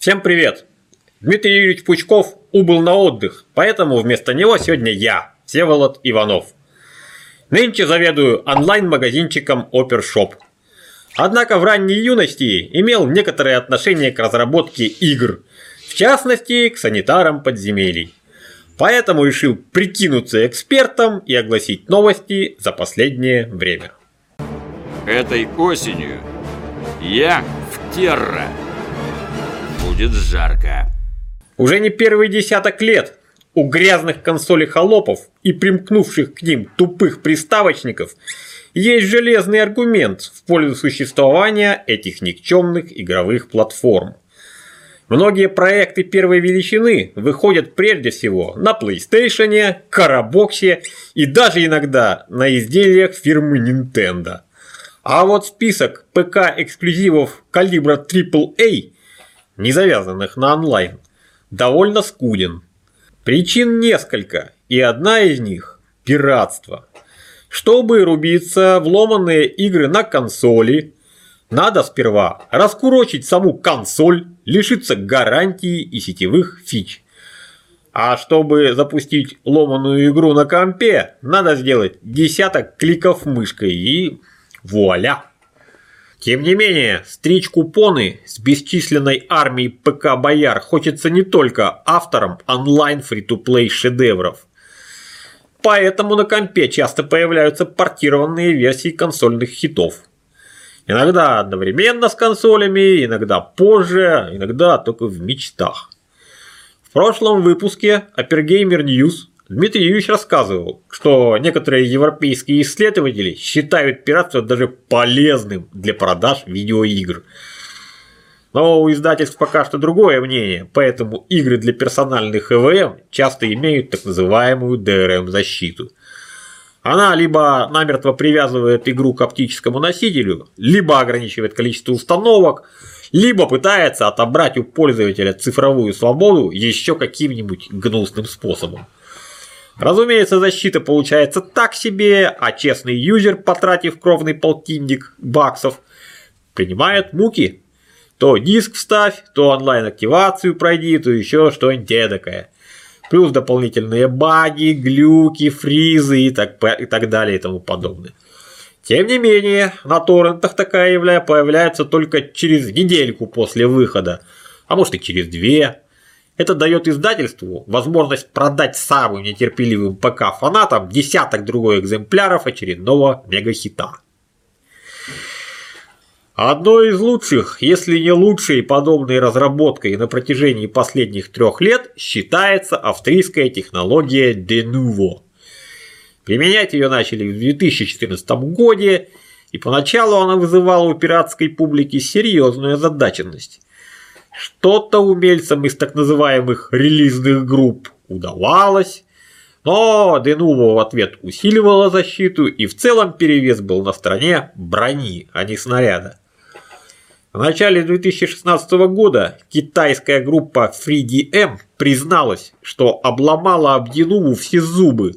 Всем привет! Дмитрий Юрьевич Пучков убыл на отдых, поэтому вместо него сегодня я, Всеволод Иванов. Нынче заведую онлайн-магазинчиком Опершоп. Однако в ранней юности имел некоторое отношение к разработке игр, в частности, к санитарам подземелий. Поэтому решил прикинуться экспертом и огласить новости за последнее время. Этой осенью я в Терра будет жарко. Уже не первый десяток лет у грязных консолей холопов и примкнувших к ним тупых приставочников есть железный аргумент в пользу существования этих никчемных игровых платформ. Многие проекты первой величины выходят прежде всего на PlayStation, Карабоксе и даже иногда на изделиях фирмы Nintendo. А вот список ПК-эксклюзивов калибра AAA не завязанных на онлайн, довольно скуден. Причин несколько, и одна из них – пиратство. Чтобы рубиться в ломанные игры на консоли, надо сперва раскурочить саму консоль, лишиться гарантии и сетевых фич. А чтобы запустить ломаную игру на компе, надо сделать десяток кликов мышкой и вуаля! Тем не менее, стричь купоны с бесчисленной армией ПК-бояр хочется не только авторам онлайн фри-то-плей шедевров. Поэтому на компе часто появляются портированные версии консольных хитов. Иногда одновременно с консолями, иногда позже, иногда только в мечтах. В прошлом выпуске Apergamer News Дмитрий Юрьевич рассказывал, что некоторые европейские исследователи считают пиратство даже полезным для продаж видеоигр. Но у издательств пока что другое мнение, поэтому игры для персональных ЭВМ часто имеют так называемую DRM-защиту. Она либо намертво привязывает игру к оптическому носителю, либо ограничивает количество установок, либо пытается отобрать у пользователя цифровую свободу еще каким-нибудь гнусным способом. Разумеется, защита получается так себе, а честный юзер, потратив кровный полтинник баксов, принимает муки. То диск вставь, то онлайн-активацию пройди, то еще что-нибудь эдакое. Плюс дополнительные баги, глюки, фризы и так, и так далее и тому подобное. Тем не менее, на торрентах такая явля появляется только через недельку после выхода, а может и через две. Это дает издательству возможность продать самым нетерпеливым ПК-фанатам десяток другой экземпляров очередного мегахита. Одной из лучших, если не лучшей подобной разработкой на протяжении последних трех лет считается австрийская технология Denuvo. Применять ее начали в 2014 году, и поначалу она вызывала у пиратской публики серьезную озадаченность. Что-то умельцам из так называемых релизных групп удавалось, но Денуво в ответ усиливала защиту и в целом перевес был на стороне брони, а не снаряда. В начале 2016 года китайская группа FreeDM призналась, что обломала об Денуву все зубы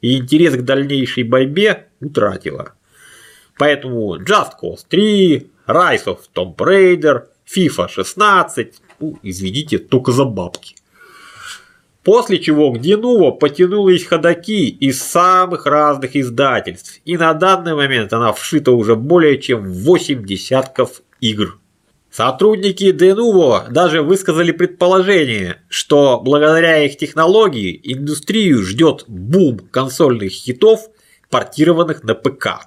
и интерес к дальнейшей борьбе утратила. Поэтому Just Cause 3, Rise of Tomb Raider, FIFA 16, ну, извините, только за бабки. После чего к Денуво потянулись ходаки из самых разных издательств, и на данный момент она вшита уже более чем в 8 десятков игр. Сотрудники Denuvo даже высказали предположение, что благодаря их технологии индустрию ждет бум консольных хитов, портированных на ПК.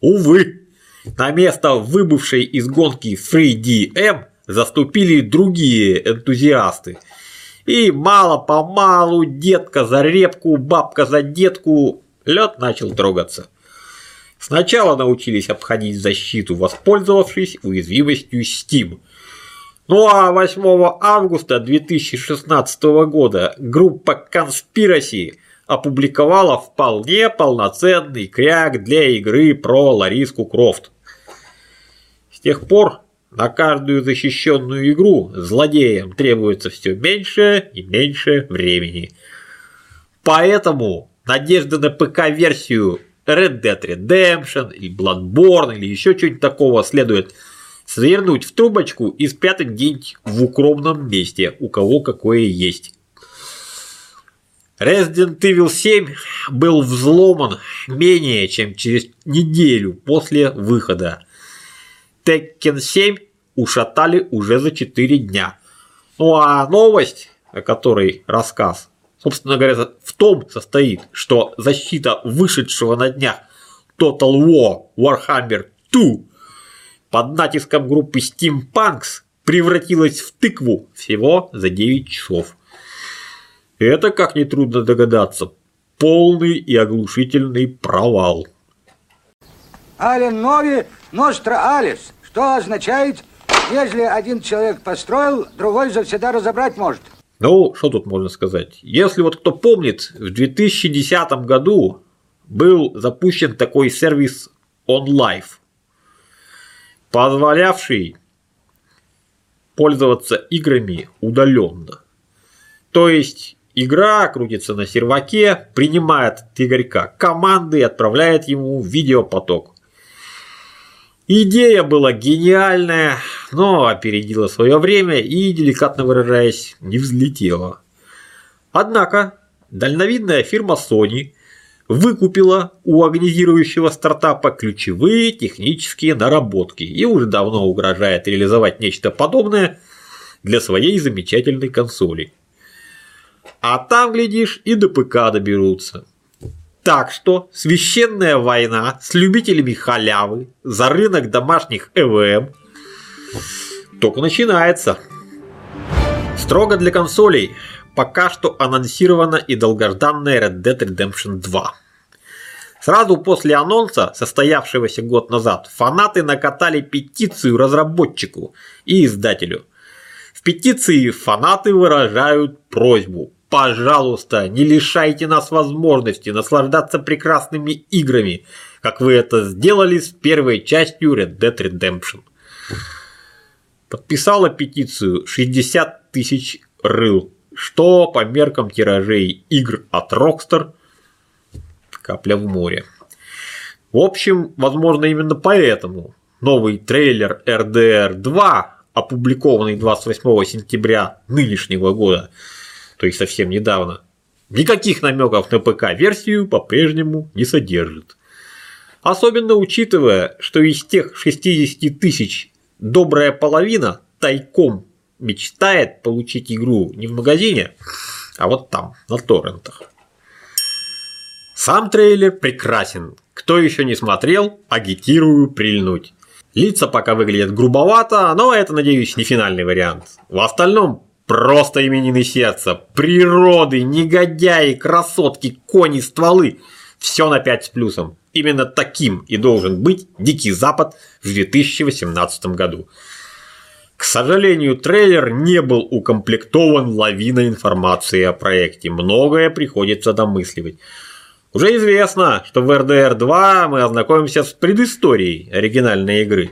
Увы, на место выбывшей из гонки FreeDM заступили другие энтузиасты. И мало-помалу, детка за репку, бабка за детку, лед начал трогаться. Сначала научились обходить защиту, воспользовавшись уязвимостью Steam. Ну а 8 августа 2016 года группа Conspiracy опубликовала вполне полноценный кряк для игры про Лариску Крофт. С тех пор на каждую защищенную игру злодеям требуется все меньше и меньше времени. Поэтому надежда на ПК-версию Red Dead Redemption или Bloodborne или еще что-нибудь такого следует свернуть в трубочку и спрятать где-нибудь в укромном месте, у кого какое есть. Resident Evil 7 был взломан менее чем через неделю после выхода. Tekken 7 ушатали уже за 4 дня. Ну а новость, о которой рассказ, собственно говоря, в том состоит, что защита вышедшего на днях Total War Warhammer 2 под натиском группы Steampunks превратилась в тыкву всего за 9 часов. Это, как нетрудно догадаться, полный и оглушительный провал. Ален Нови Ностра Алис, что означает, если один человек построил, другой завсегда разобрать может. Ну, что тут можно сказать? Если вот кто помнит, в 2010 году был запущен такой сервис OnLive, позволявший пользоваться играми удаленно. То есть игра крутится на серваке, принимает от Игорька команды и отправляет ему видеопоток. Идея была гениальная, но опередила свое время и, деликатно выражаясь, не взлетела. Однако дальновидная фирма Sony выкупила у агонизирующего стартапа ключевые технические наработки и уже давно угрожает реализовать нечто подобное для своей замечательной консоли. А там, глядишь, и до ПК доберутся. Так что священная война с любителями халявы за рынок домашних ЭВМ только начинается. Строго для консолей пока что анонсирована и долгожданная Red Dead Redemption 2. Сразу после анонса, состоявшегося год назад, фанаты накатали петицию разработчику и издателю. В петиции фанаты выражают просьбу Пожалуйста, не лишайте нас возможности наслаждаться прекрасными играми, как вы это сделали с первой частью Red Dead Redemption. Подписала петицию 60 тысяч рыл, что по меркам тиражей игр от Rockstar капля в море. В общем, возможно именно поэтому новый трейлер RDR 2, опубликованный 28 сентября нынешнего года, то есть совсем недавно, никаких намеков на ПК-версию по-прежнему не содержит. Особенно учитывая, что из тех 60 тысяч добрая половина тайком мечтает получить игру не в магазине, а вот там, на торрентах. Сам трейлер прекрасен. Кто еще не смотрел, агитирую прильнуть. Лица пока выглядят грубовато, но это, надеюсь, не финальный вариант. В остальном Просто именины сердца, природы, негодяи, красотки, кони, стволы. Все на 5 с плюсом. Именно таким и должен быть Дикий Запад в 2018 году. К сожалению, трейлер не был укомплектован лавиной информации о проекте. Многое приходится домысливать. Уже известно, что в RDR 2 мы ознакомимся с предысторией оригинальной игры.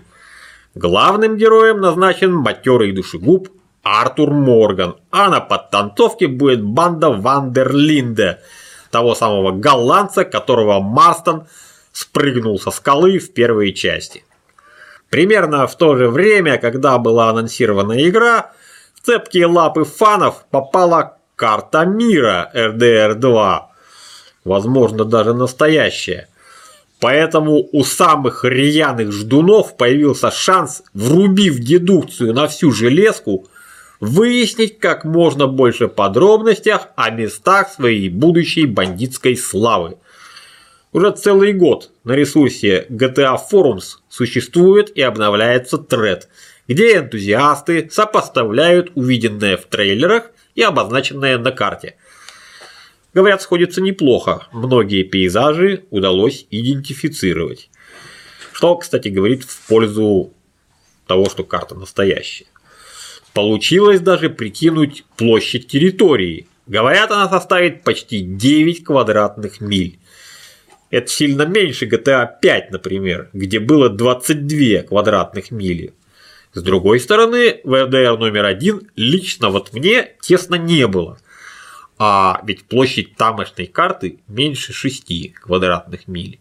Главным героем назначен матерый душегуб Артур Морган, а на подтанцовке будет банда Вандерлинде, того самого голландца, которого Марстон спрыгнул со скалы в первой части. Примерно в то же время, когда была анонсирована игра, в цепкие лапы фанов попала карта мира RDR 2, возможно даже настоящая. Поэтому у самых рьяных ждунов появился шанс, врубив дедукцию на всю железку, выяснить как можно больше подробностях о местах своей будущей бандитской славы. Уже целый год на ресурсе GTA Forums существует и обновляется тред, где энтузиасты сопоставляют увиденное в трейлерах и обозначенное на карте. Говорят, сходится неплохо, многие пейзажи удалось идентифицировать. Что, кстати, говорит в пользу того, что карта настоящая. Получилось даже прикинуть площадь территории. Говорят, она составит почти 9 квадратных миль. Это сильно меньше GTA 5, например, где было 22 квадратных мили. С другой стороны, в RDR номер один лично вот мне тесно не было. А ведь площадь тамошней карты меньше 6 квадратных миль.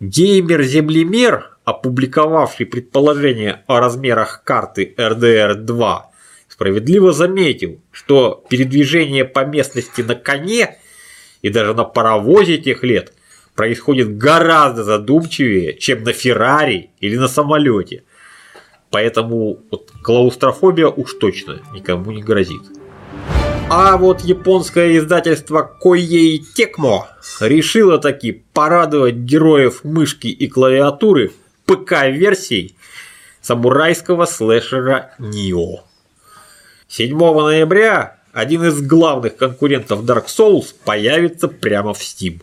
Геймер-землемер опубликовавший предположение о размерах карты РДР-2, справедливо заметил, что передвижение по местности на коне и даже на паровозе тех лет происходит гораздо задумчивее, чем на Феррари или на самолете. Поэтому вот, клаустрофобия уж точно никому не грозит. А вот японское издательство Koei Tecmo решило таки порадовать героев мышки и клавиатуры ПК-версией самурайского слэшера Нио. 7 ноября один из главных конкурентов Dark Souls появится прямо в Steam.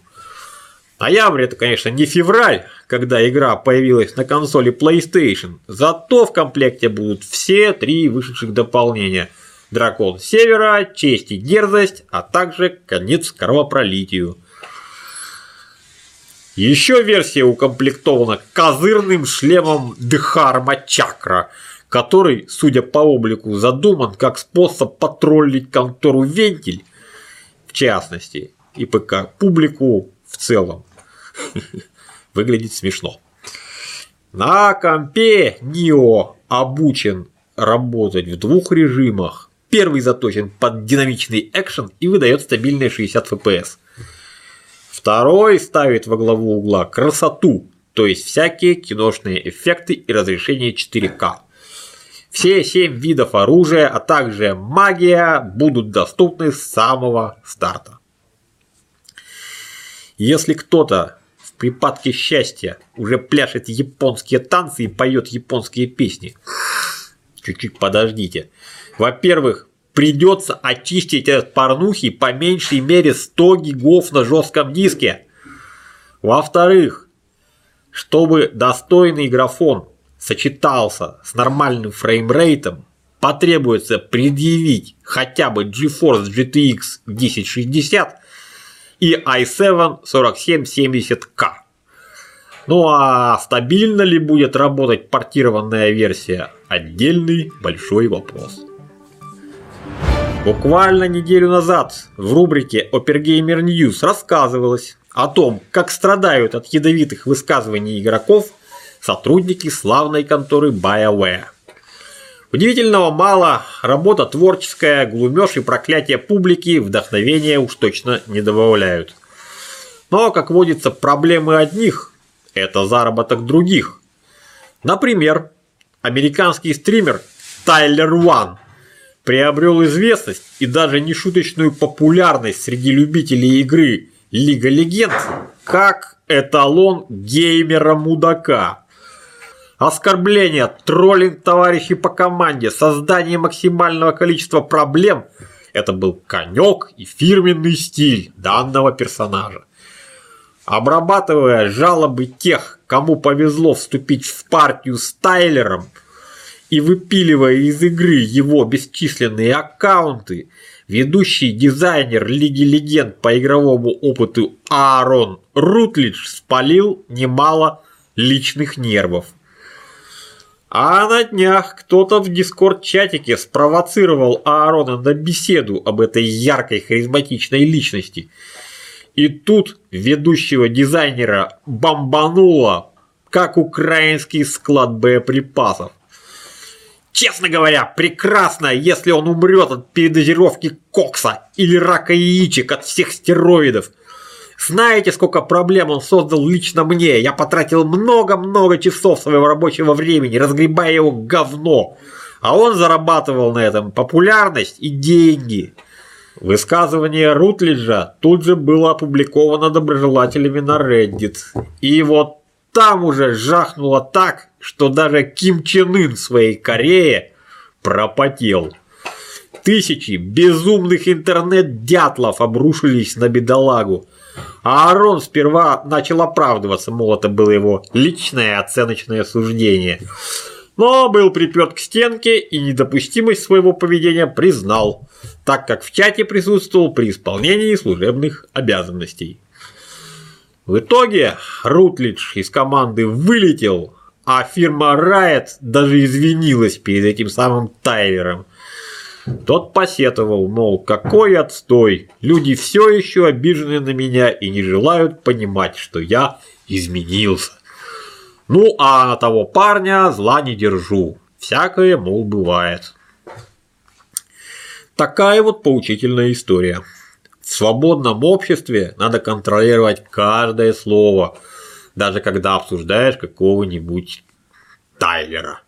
Ноябрь это, конечно, не февраль, когда игра появилась на консоли PlayStation, зато в комплекте будут все три вышедших дополнения – Дракон Севера, Честь и Дерзость, а также Конец кровопролитию. Еще версия укомплектована козырным шлемом Дхарма Чакра, который, судя по облику, задуман как способ потроллить контору Вентиль, в частности, и ПК публику в целом. Выглядит смешно. На компе Нио обучен работать в двух режимах Первый заточен под динамичный экшен и выдает стабильные 60 FPS. Второй ставит во главу угла красоту, то есть всякие киношные эффекты и разрешение 4К. Все 7 видов оружия, а также магия будут доступны с самого старта. Если кто-то в припадке счастья уже пляшет японские танцы и поет японские песни, чуть-чуть подождите – во-первых, придется очистить от порнухи по меньшей мере 100 гигов на жестком диске. Во-вторых, чтобы достойный графон сочетался с нормальным фреймрейтом, потребуется предъявить хотя бы GeForce GTX 1060 и i7 4770K. Ну а стабильно ли будет работать портированная версия – отдельный большой вопрос. Буквально неделю назад в рубрике Opergamer News рассказывалось о том, как страдают от ядовитых высказываний игроков сотрудники славной конторы BioWare. Удивительного мало, работа творческая, глумеж и проклятие публики вдохновения уж точно не добавляют. Но, как водится, проблемы одних – это заработок других. Например, американский стример Тайлер Уан приобрел известность и даже нешуточную популярность среди любителей игры Лига Легенд как эталон геймера-мудака. Оскорбление, троллинг товарищей по команде, создание максимального количества проблем – это был конек и фирменный стиль данного персонажа. Обрабатывая жалобы тех, кому повезло вступить в партию с Тайлером – и выпиливая из игры его бесчисленные аккаунты, ведущий дизайнер Лиги Легенд по игровому опыту Аарон Рутлидж спалил немало личных нервов. А на днях кто-то в дискорд-чатике спровоцировал Аарона на беседу об этой яркой харизматичной личности. И тут ведущего дизайнера бомбануло, как украинский склад боеприпасов. Честно говоря, прекрасно, если он умрет от передозировки кокса или рака яичек от всех стероидов. Знаете, сколько проблем он создал лично мне? Я потратил много-много часов своего рабочего времени, разгребая его говно. А он зарабатывал на этом популярность и деньги. Высказывание Рутлиджа тут же было опубликовано доброжелателями на Reddit. И вот там уже жахнуло так, что даже Ким Чен Ын в своей Корее пропотел. Тысячи безумных интернет-дятлов обрушились на бедолагу. А Арон сперва начал оправдываться, мол, это было его личное оценочное суждение. Но был приперт к стенке и недопустимость своего поведения признал, так как в чате присутствовал при исполнении служебных обязанностей. В итоге Рутлидж из команды вылетел, а фирма Riot даже извинилась перед этим самым Тайлером. Тот посетовал, мол, какой отстой, люди все еще обижены на меня и не желают понимать, что я изменился. Ну, а на того парня зла не держу. Всякое, мол, бывает. Такая вот поучительная история. В свободном обществе надо контролировать каждое слово, даже когда обсуждаешь какого-нибудь Тайлера.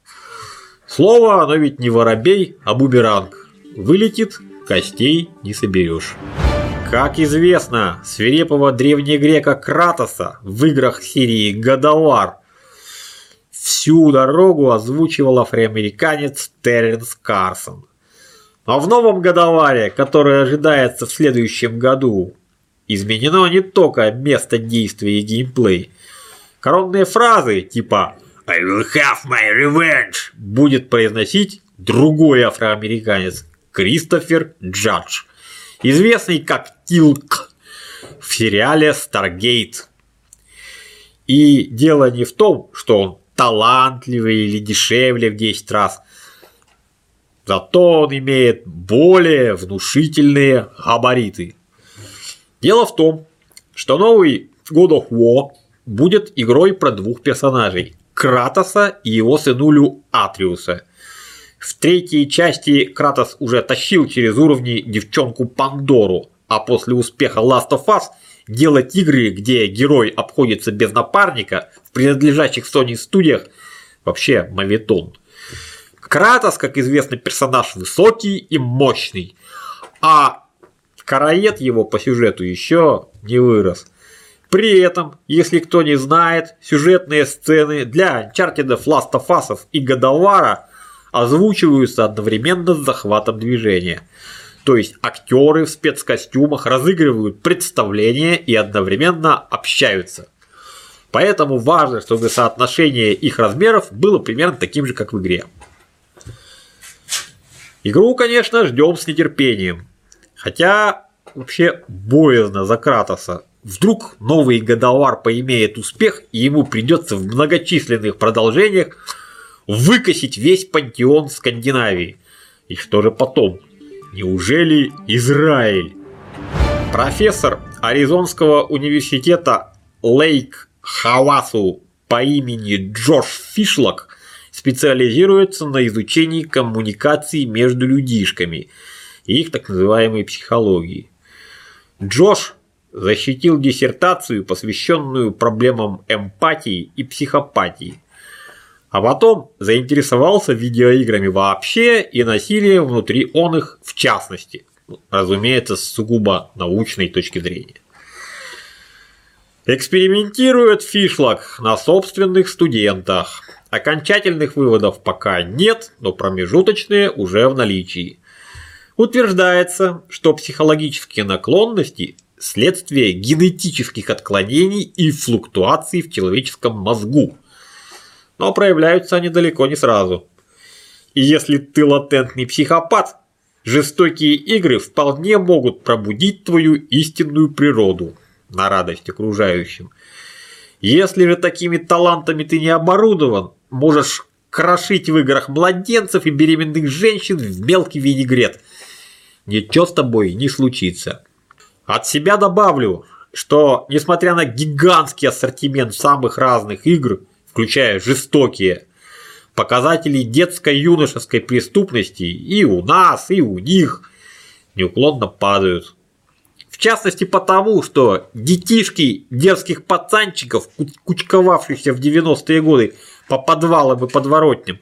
Слово, оно ведь не воробей, а бумеранг. Вылетит, костей не соберешь. Как известно, свирепого древнегрека Кратоса в играх серии «Годовар» всю дорогу озвучивал афроамериканец Терренс Карсон. А в новом «Годоваре», который ожидается в следующем году, изменено не только место действия и геймплей. Коронные фразы типа «I will have my revenge» будет произносить другой афроамериканец Кристофер Джадж, известный как Тилк в сериале Stargate. И дело не в том, что он талантливый или дешевле в 10 раз. Зато он имеет более внушительные габариты. Дело в том, что новый God of War будет игрой про двух персонажей – Кратоса и его сынулю Атриуса. В третьей части Кратос уже тащил через уровни девчонку Пандору, а после успеха Last of Us делать игры, где герой обходится без напарника в принадлежащих Sony студиях вообще мавитон. Кратос, как известно, персонаж высокий и мощный, а караед его по сюжету еще не вырос. При этом, если кто не знает, сюжетные сцены для Uncharted, Last of Us и Годовара озвучиваются одновременно с захватом движения. То есть актеры в спецкостюмах разыгрывают представления и одновременно общаются. Поэтому важно, чтобы соотношение их размеров было примерно таким же, как в игре. Игру, конечно, ждем с нетерпением. Хотя вообще боязно за Кратоса. Вдруг новый Годовар поимеет успех, и ему придется в многочисленных продолжениях выкосить весь пантеон Скандинавии. И что же потом? Неужели Израиль? Профессор Аризонского университета Лейк Хавасу по имени Джош Фишлок специализируется на изучении коммуникаций между людишками и их так называемой психологии. Джош защитил диссертацию, посвященную проблемам эмпатии и психопатии. А потом заинтересовался видеоиграми вообще и насилием внутри он их в частности. Разумеется, с сугубо научной точки зрения. Экспериментирует Фишлок на собственных студентах. Окончательных выводов пока нет, но промежуточные уже в наличии. Утверждается, что психологические наклонности – следствие генетических отклонений и флуктуаций в человеческом мозгу. Но проявляются они далеко не сразу. И если ты латентный психопат, жестокие игры вполне могут пробудить твою истинную природу на радость окружающим. Если же такими талантами ты не оборудован, можешь крошить в играх младенцев и беременных женщин в мелкий винегрет. Ничего с тобой не случится. От себя добавлю, что несмотря на гигантский ассортимент самых разных игр, включая жестокие, показатели детско-юношеской преступности и у нас, и у них неуклонно падают. В частности потому, что детишки детских пацанчиков, кучковавшихся в 90-е годы по подвалам и подворотням,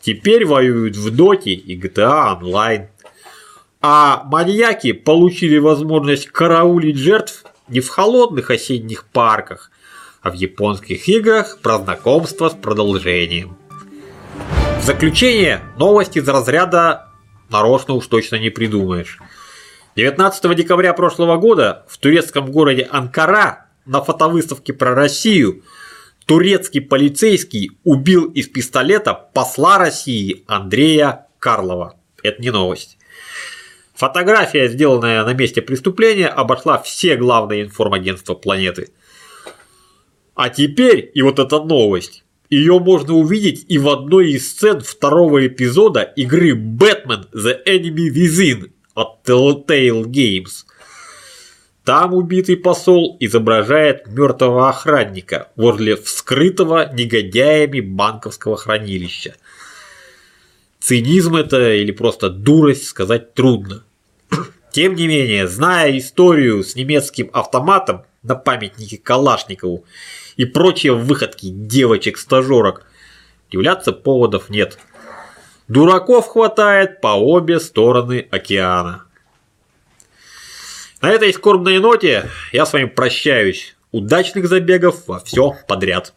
теперь воюют в Доте и GTA Online. А маньяки получили возможность караулить жертв не в холодных осенних парках, а в японских играх про знакомство с продолжением. В заключение новости из разряда нарочно уж точно не придумаешь. 19 декабря прошлого года в турецком городе Анкара на фотовыставке про Россию турецкий полицейский убил из пистолета посла России Андрея Карлова. Это не новость. Фотография, сделанная на месте преступления, обошла все главные информагентства планеты. А теперь, и вот эта новость, ее можно увидеть и в одной из сцен второго эпизода игры Batman The Enemy Within от Telltale Games. Там убитый посол изображает мертвого охранника возле вскрытого негодяями банковского хранилища. Цинизм это или просто дурость сказать трудно. Тем не менее, зная историю с немецким автоматом на памятнике Калашникову и прочие выходки девочек-стажерок, удивляться поводов нет. Дураков хватает по обе стороны океана. На этой скорбной ноте я с вами прощаюсь. Удачных забегов во все подряд.